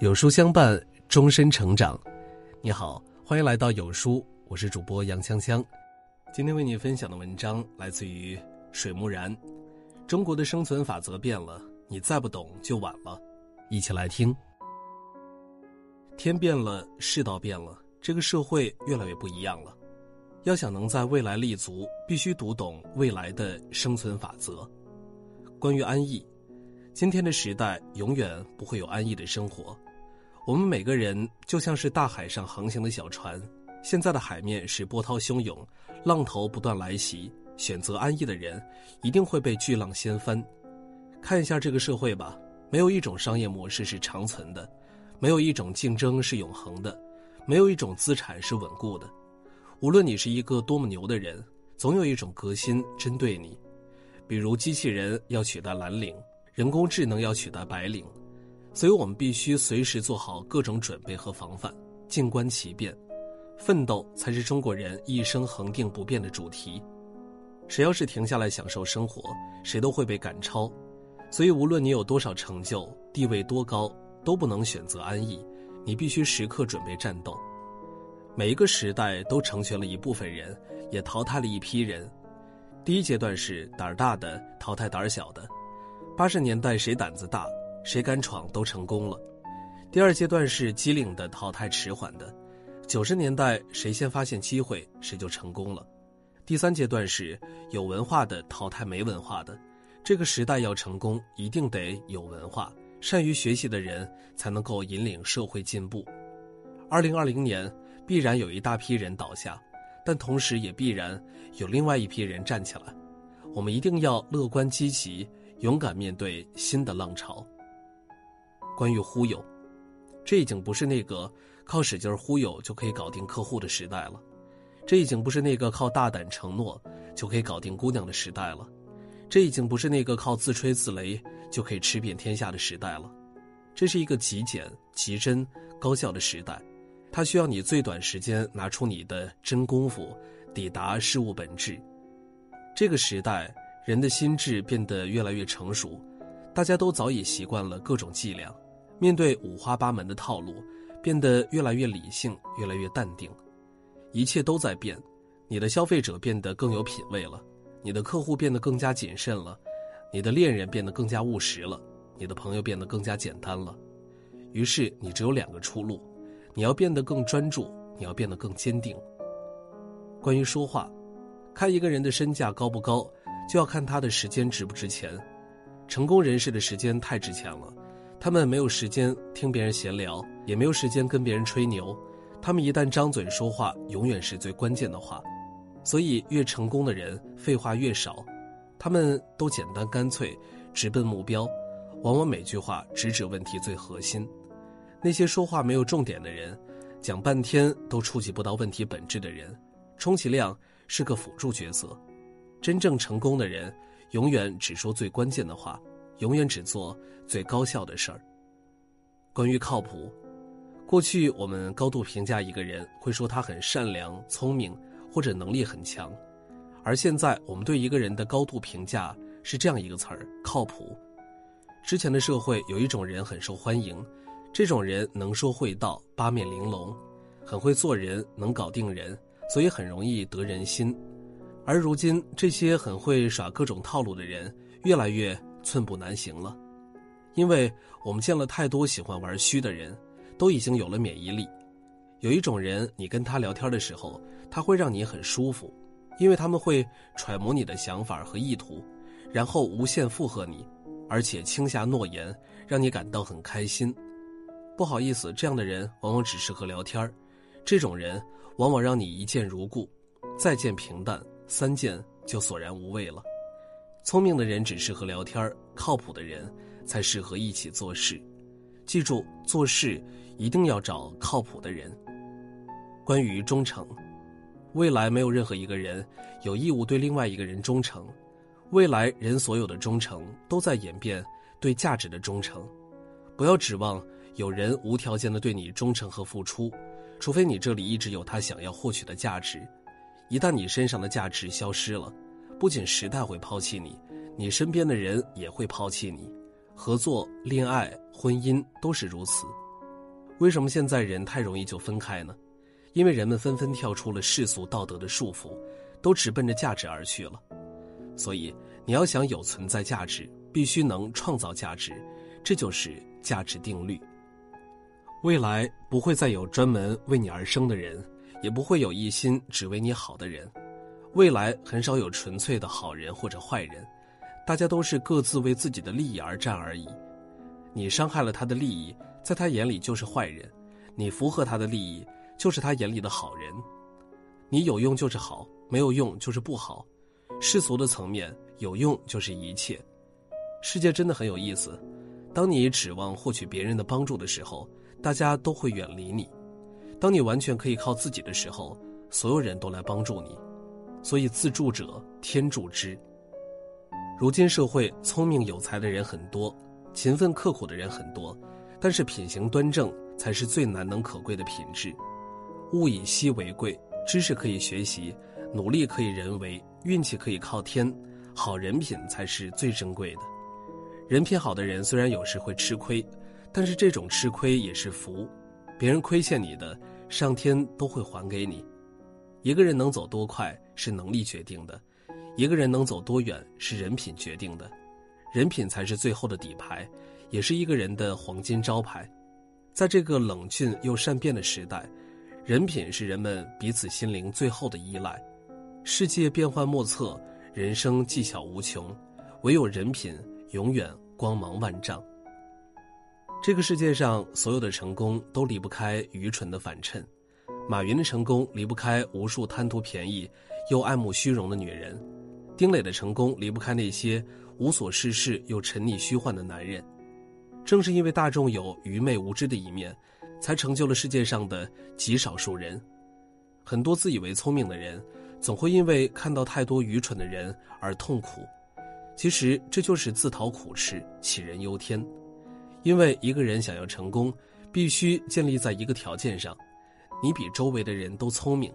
有书相伴，终身成长。你好，欢迎来到有书，我是主播杨香香。今天为你分享的文章来自于水木然。中国的生存法则变了，你再不懂就晚了。一起来听。天变了，世道变了，这个社会越来越不一样了。要想能在未来立足，必须读懂未来的生存法则。关于安逸。今天的时代永远不会有安逸的生活，我们每个人就像是大海上航行的小船。现在的海面是波涛汹涌，浪头不断来袭。选择安逸的人，一定会被巨浪掀翻。看一下这个社会吧，没有一种商业模式是长存的，没有一种竞争是永恒的，没有一种资产是稳固的。无论你是一个多么牛的人，总有一种革新针对你，比如机器人要取代蓝领。人工智能要取代白领，所以我们必须随时做好各种准备和防范，静观其变。奋斗才是中国人一生恒定不变的主题。谁要是停下来享受生活，谁都会被赶超。所以，无论你有多少成就，地位多高，都不能选择安逸。你必须时刻准备战斗。每一个时代都成全了一部分人，也淘汰了一批人。第一阶段是胆儿大的淘汰胆儿小的。八十年代，谁胆子大，谁敢闯都成功了。第二阶段是机灵的淘汰迟缓的。九十年代，谁先发现机会，谁就成功了。第三阶段是有文化的淘汰没文化的。这个时代要成功，一定得有文化、善于学习的人才能够引领社会进步。二零二零年必然有一大批人倒下，但同时也必然有另外一批人站起来。我们一定要乐观积极。勇敢面对新的浪潮。关于忽悠，这已经不是那个靠使劲忽悠就可以搞定客户的时代了，这已经不是那个靠大胆承诺就可以搞定姑娘的时代了，这已经不是那个靠自吹自擂就可以吃遍天下的时代了，这是一个极简、极真、高效的时代，它需要你最短时间拿出你的真功夫，抵达事物本质。这个时代。人的心智变得越来越成熟，大家都早已习惯了各种伎俩，面对五花八门的套路，变得越来越理性，越来越淡定。一切都在变，你的消费者变得更有品位了，你的客户变得更加谨慎了，你的恋人变得更加务实了，你的朋友变得更加简单了。于是你只有两个出路：你要变得更专注，你要变得更坚定。关于说话，看一个人的身价高不高。就要看他的时间值不值钱，成功人士的时间太值钱了，他们没有时间听别人闲聊，也没有时间跟别人吹牛，他们一旦张嘴说话，永远是最关键的话，所以越成功的人废话越少，他们都简单干脆，直奔目标，往往每句话直指问题最核心。那些说话没有重点的人，讲半天都触及不到问题本质的人，充其量是个辅助角色。真正成功的人，永远只说最关键的话，永远只做最高效的事儿。关于靠谱，过去我们高度评价一个人，会说他很善良、聪明或者能力很强，而现在我们对一个人的高度评价是这样一个词儿：靠谱。之前的社会有一种人很受欢迎，这种人能说会道、八面玲珑，很会做人，能搞定人，所以很容易得人心。而如今，这些很会耍各种套路的人越来越寸步难行了，因为我们见了太多喜欢玩虚的人，都已经有了免疫力。有一种人，你跟他聊天的时候，他会让你很舒服，因为他们会揣摩你的想法和意图，然后无限附和你，而且轻下诺言，让你感到很开心。不好意思，这样的人往往只适合聊天这种人往往让你一见如故，再见平淡。三件就索然无味了。聪明的人只适合聊天靠谱的人才适合一起做事。记住，做事一定要找靠谱的人。关于忠诚，未来没有任何一个人有义务对另外一个人忠诚。未来人所有的忠诚都在演变对价值的忠诚。不要指望有人无条件的对你忠诚和付出，除非你这里一直有他想要获取的价值。一旦你身上的价值消失了，不仅时代会抛弃你，你身边的人也会抛弃你。合作、恋爱、婚姻都是如此。为什么现在人太容易就分开呢？因为人们纷纷跳出了世俗道德的束缚，都直奔着价值而去了。所以，你要想有存在价值，必须能创造价值，这就是价值定律。未来不会再有专门为你而生的人，也不会有一心只为你好的人。未来很少有纯粹的好人或者坏人，大家都是各自为自己的利益而战而已。你伤害了他的利益，在他眼里就是坏人；你符合他的利益，就是他眼里的好人。你有用就是好，没有用就是不好。世俗的层面，有用就是一切。世界真的很有意思。当你指望获取别人的帮助的时候，大家都会远离你；当你完全可以靠自己的时候，所有人都来帮助你。所以，自助者天助之。如今社会聪明有才的人很多，勤奋刻苦的人很多，但是品行端正才是最难能可贵的品质。物以稀为贵，知识可以学习，努力可以人为，运气可以靠天，好人品才是最珍贵的。人品好的人虽然有时会吃亏，但是这种吃亏也是福。别人亏欠你的，上天都会还给你。一个人能走多快是能力决定的，一个人能走多远是人品决定的，人品才是最后的底牌，也是一个人的黄金招牌。在这个冷峻又善变的时代，人品是人们彼此心灵最后的依赖。世界变幻莫测，人生技巧无穷，唯有人品永远光芒万丈。这个世界上所有的成功都离不开愚蠢的反衬。马云的成功离不开无数贪图便宜又爱慕虚荣的女人，丁磊的成功离不开那些无所事事又沉溺虚幻的男人。正是因为大众有愚昧无知的一面，才成就了世界上的极少数人。很多自以为聪明的人，总会因为看到太多愚蠢的人而痛苦。其实这就是自讨苦吃，杞人忧天。因为一个人想要成功，必须建立在一个条件上。你比周围的人都聪明，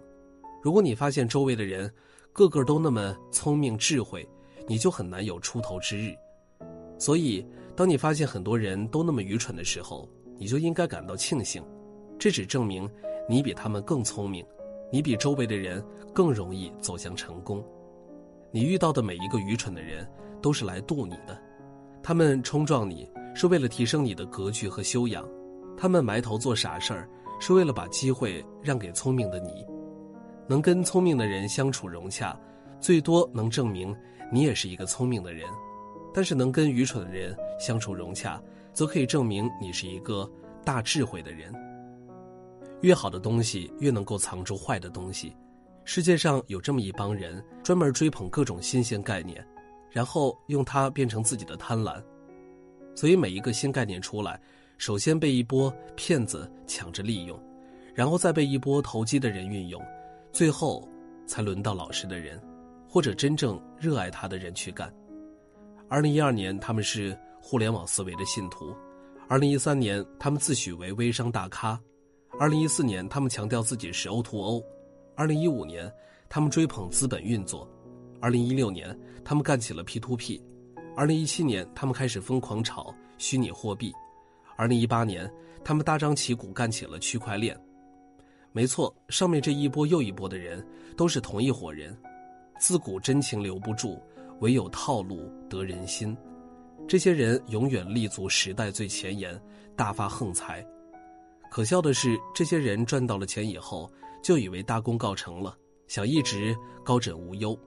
如果你发现周围的人个个都那么聪明智慧，你就很难有出头之日。所以，当你发现很多人都那么愚蠢的时候，你就应该感到庆幸，这只证明你比他们更聪明，你比周围的人更容易走向成功。你遇到的每一个愚蠢的人都是来渡你的，他们冲撞你是为了提升你的格局和修养，他们埋头做傻事儿。是为了把机会让给聪明的你，能跟聪明的人相处融洽，最多能证明你也是一个聪明的人；但是能跟愚蠢的人相处融洽，则可以证明你是一个大智慧的人。越好的东西越能够藏住坏的东西，世界上有这么一帮人，专门追捧各种新鲜概念，然后用它变成自己的贪婪，所以每一个新概念出来。首先被一波骗子抢着利用，然后再被一波投机的人运用，最后才轮到老实的人，或者真正热爱他的人去干。二零一二年，他们是互联网思维的信徒；二零一三年，他们自诩为微商大咖；二零一四年，他们强调自己是 O to O；二零一五年，他们追捧资本运作；二零一六年，他们干起了 P to P；二零一七年，他们开始疯狂炒虚拟货币。二零一八年，他们大张旗鼓干起了区块链。没错，上面这一波又一波的人都是同一伙人。自古真情留不住，唯有套路得人心。这些人永远立足时代最前沿，大发横财。可笑的是，这些人赚到了钱以后，就以为大功告成了，想一直高枕无忧。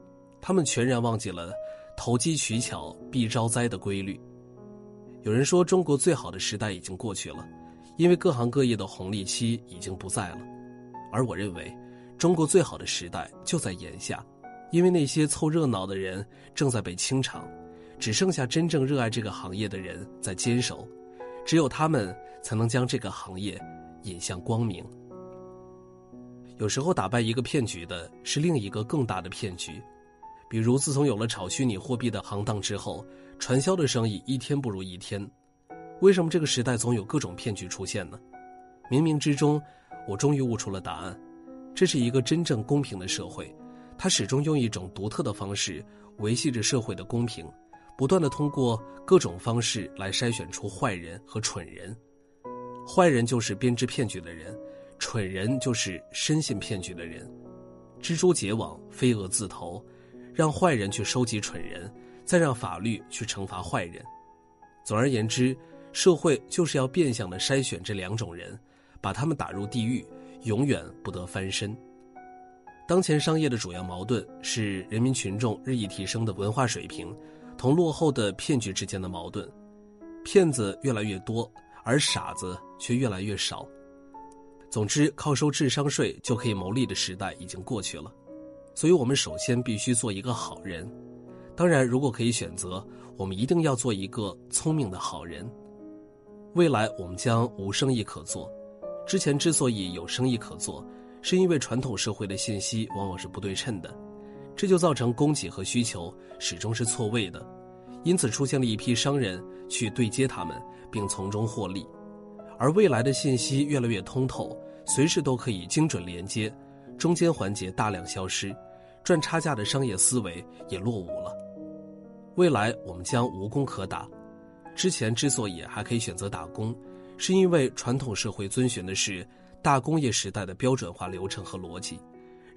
他们全然忘记了投机取巧必招灾的规律。有人说，中国最好的时代已经过去了，因为各行各业的红利期已经不在了。而我认为，中国最好的时代就在眼下，因为那些凑热闹的人正在被清场，只剩下真正热爱这个行业的人在坚守，只有他们才能将这个行业引向光明。有时候，打败一个骗局的是另一个更大的骗局。比如，自从有了炒虚拟货币的行当之后，传销的生意一天不如一天。为什么这个时代总有各种骗局出现呢？冥冥之中，我终于悟出了答案：这是一个真正公平的社会，它始终用一种独特的方式维系着社会的公平，不断的通过各种方式来筛选出坏人和蠢人。坏人就是编织骗局的人，蠢人就是深信骗局的人。蜘蛛结网，飞蛾自投，让坏人去收集蠢人，再让法律去惩罚坏人。总而言之，社会就是要变相的筛选这两种人，把他们打入地狱，永远不得翻身。当前商业的主要矛盾是人民群众日益提升的文化水平，同落后的骗局之间的矛盾。骗子越来越多，而傻子却越来越少。总之，靠收智商税就可以牟利的时代已经过去了。所以，我们首先必须做一个好人。当然，如果可以选择，我们一定要做一个聪明的好人。未来我们将无生意可做。之前之所以有生意可做。是因为传统社会的信息往往是不对称的，这就造成供给和需求始终是错位的，因此出现了一批商人去对接他们，并从中获利。而未来的信息越来越通透，随时都可以精准连接，中间环节大量消失，赚差价的商业思维也落伍了。未来我们将无工可打。之前之所以还可以选择打工，是因为传统社会遵循的是。大工业时代的标准化流程和逻辑，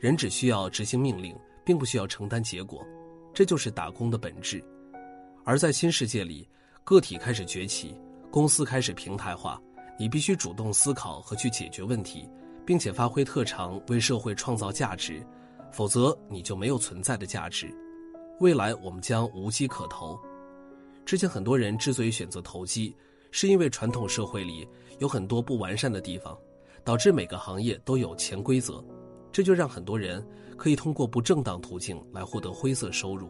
人只需要执行命令，并不需要承担结果，这就是打工的本质。而在新世界里，个体开始崛起，公司开始平台化，你必须主动思考和去解决问题，并且发挥特长为社会创造价值，否则你就没有存在的价值。未来我们将无机可投。之前很多人之所以选择投机，是因为传统社会里有很多不完善的地方。导致每个行业都有潜规则，这就让很多人可以通过不正当途径来获得灰色收入。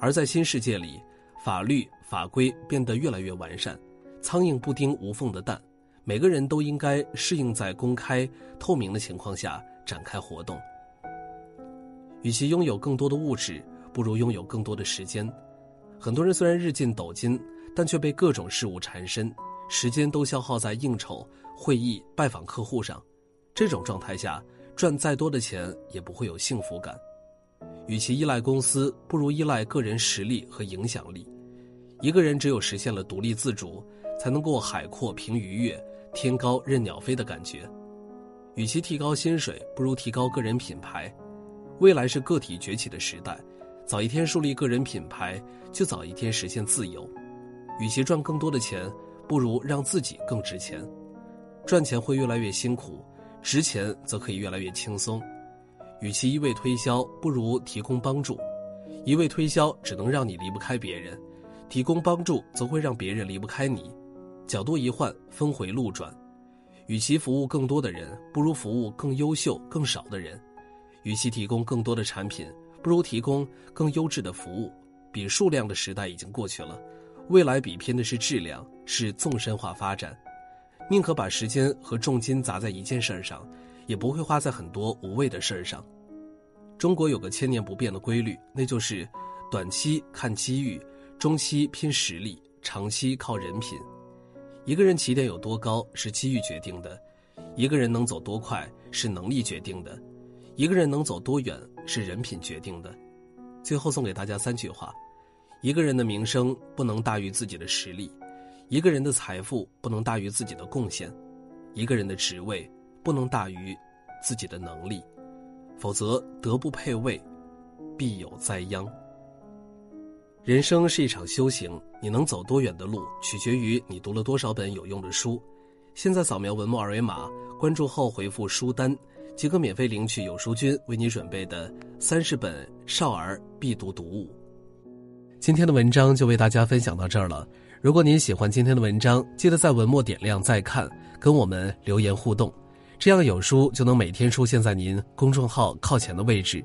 而在新世界里，法律法规变得越来越完善，苍蝇不叮无缝的蛋，每个人都应该适应在公开透明的情况下展开活动。与其拥有更多的物质，不如拥有更多的时间。很多人虽然日进斗金，但却被各种事物缠身。时间都消耗在应酬、会议、拜访客户上，这种状态下，赚再多的钱也不会有幸福感。与其依赖公司，不如依赖个人实力和影响力。一个人只有实现了独立自主，才能过海阔凭鱼跃、天高任鸟飞的感觉。与其提高薪水，不如提高个人品牌。未来是个体崛起的时代，早一天树立个人品牌，就早一天实现自由。与其赚更多的钱。不如让自己更值钱，赚钱会越来越辛苦，值钱则可以越来越轻松。与其一味推销，不如提供帮助。一味推销只能让你离不开别人，提供帮助则会让别人离不开你。角度一换，峰回路转。与其服务更多的人，不如服务更优秀、更少的人。与其提供更多的产品，不如提供更优质的服务。比数量的时代已经过去了。未来比拼的是质量，是纵深化发展。宁可把时间和重金砸在一件事儿上，也不会花在很多无谓的事儿上。中国有个千年不变的规律，那就是：短期看机遇，中期拼实力，长期靠人品。一个人起点有多高是机遇决定的，一个人能走多快是能力决定的，一个人能走多远是人品决定的。最后送给大家三句话。一个人的名声不能大于自己的实力，一个人的财富不能大于自己的贡献，一个人的职位不能大于自己的能力，否则德不配位，必有灾殃。人生是一场修行，你能走多远的路，取决于你读了多少本有用的书。现在扫描文末二维码，关注后回复“书单”，即可免费领取有书君为你准备的三十本少儿必读读物。今天的文章就为大家分享到这儿了。如果您喜欢今天的文章，记得在文末点亮再看，跟我们留言互动，这样有书就能每天出现在您公众号靠前的位置。